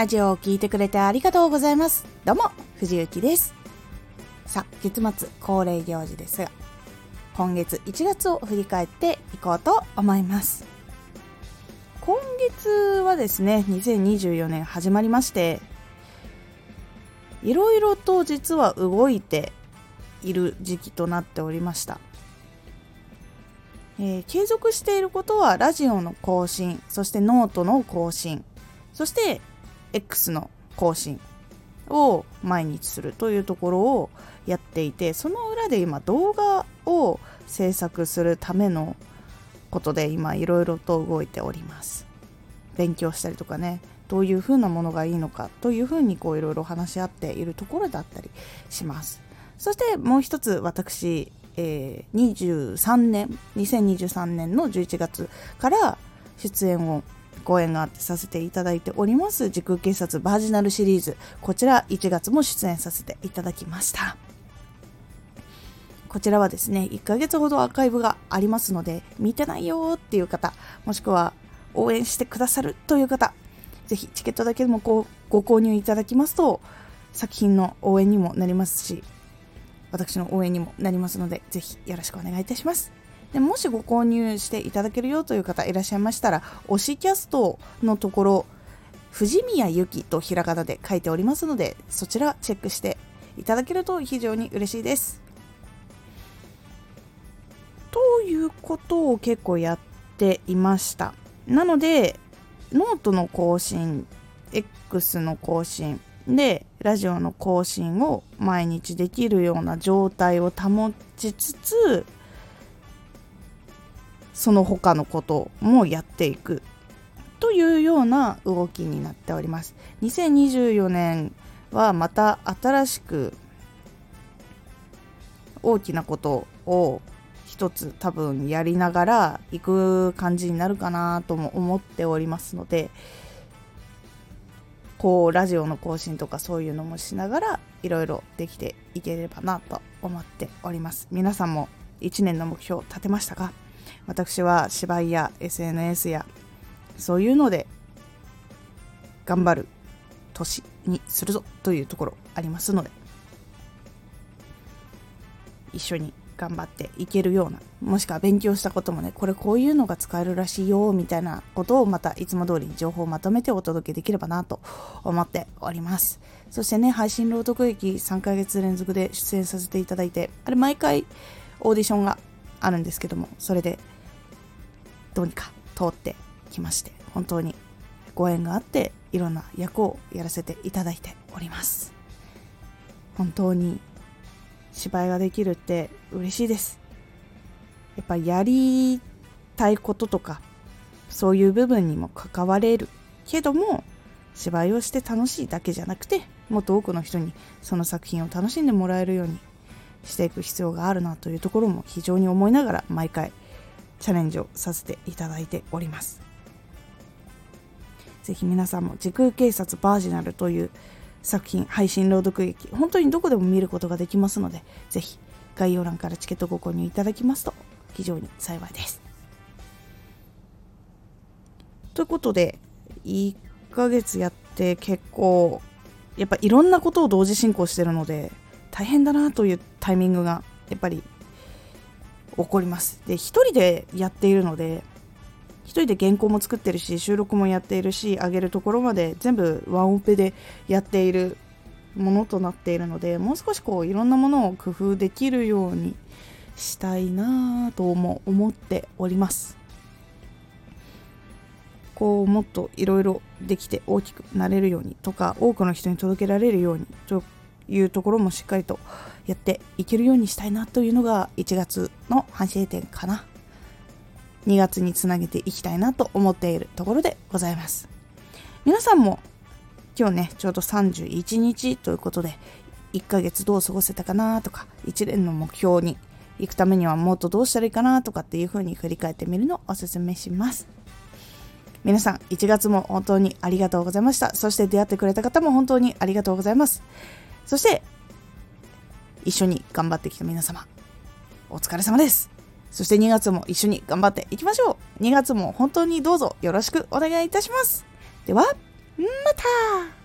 ラジオを聴いてくれてありがとうございます。どうも、藤幸です。さあ、月末恒例行事ですが、今月1月を振り返っていこうと思います。今月はですね、2024年始まりまして、いろいろと実は動いている時期となっておりました。えー、継続していることはラジオの更新そしてノートの更新そして X の更新を毎日するというところをやっていてその裏で今動画を制作するためのことで今いろいろと動いております。勉強したりとかねどういう風なものがいいのかという風にこういろいろ話し合っているところだったりします。そしてもう一つ私、えー、23年2023年の11月から出演をご縁があってさせていただいております時空警察バージナルシリーズ。こちら1月も出演させていただきました。こちらはですね1ヶ月ほどアーカイブがありますので見てないよっていう方もしくは応援してくださるという方ぜひチケットだけでもごご購入いただきますと作品の応援にもなりますし私の応援にもなりますのでぜひよろしくお願いいたします。でもしご購入していただけるよという方いらっしゃいましたら推しキャストのところ藤宮ゆきとひらがなで書いておりますのでそちらチェックしていただけると非常に嬉しいです。ということを結構やっていました。なのでノートの更新 X の更新でラジオの更新を毎日できるような状態を保ちつつその他のこともやっていくというような動きになっております。2024年はまた新しく大きなことを一つ多分やりながら行く感じになるかなとも思っておりますのでこうラジオの更新とかそういうのもしながらいろいろできていければなと思っております。皆さんも1年の目標を立てましたか？私は芝居や SNS やそういうので頑張る年にするぞというところありますので一緒に頑張っていけるようなもしくは勉強したこともねこれこういうのが使えるらしいよみたいなことをまたいつも通りに情報をまとめてお届けできればなと思っております。そしてね配信朗読劇3ヶ月連続で出演させていただいてあれ毎回オーディションがあるんですけどもそれでどうにか通ってきまして本当にご縁があっていろんな役をやらせていただいております。本当に芝居ができるって嬉しいです。やっぱやりたいこととかそういう部分にも関われるけども芝居をして楽しいだけじゃなくてもっと多くの人にその作品を楽しんでもらえるようにしていく必要があるなというところも非常に思いながら毎回チャレンジをさせていただいております。ぜひ皆さんも時空警察バージナルという作品配信朗読劇本当にどこでも見ることができますのでぜひ概要欄からチケットご購入いただきますと非常に幸いです。ということで1ヶ月やって結構やっぱいろんなことを同時進行してるので大変だなというタイミングがやっぱり起こります。で1人でやっているので1人で原稿も作ってるし収録もやっているし上げるところまで全部ワンオペでやっているものとなっているのでもう少しこういろんなものを工夫できるようにしたいなとも思っております。こうもっといろいろできて大きくなれるようにとか多くの人に届けられるようにというところもしっかりとやっていけるようにしたいなというのが1月の反省点かな。2月につなげていきたいなと思っているところでございます。皆さんも今日ねちょうど31日ということで1ヶ月どう過ごせたかなとか1年の目標に行くためにはもっとどうしたらいいかなとかっていう風に振り返ってみるのをおすすめします。皆さん1月も本当にありがとうございました。そして出会ってくれた方も本当にありがとうございます。そして一緒に頑張ってきた皆様、お疲れ様です。そして2月も一緒に頑張っていきましょう。2月も本当にどうぞよろしくお願いいたします。では、また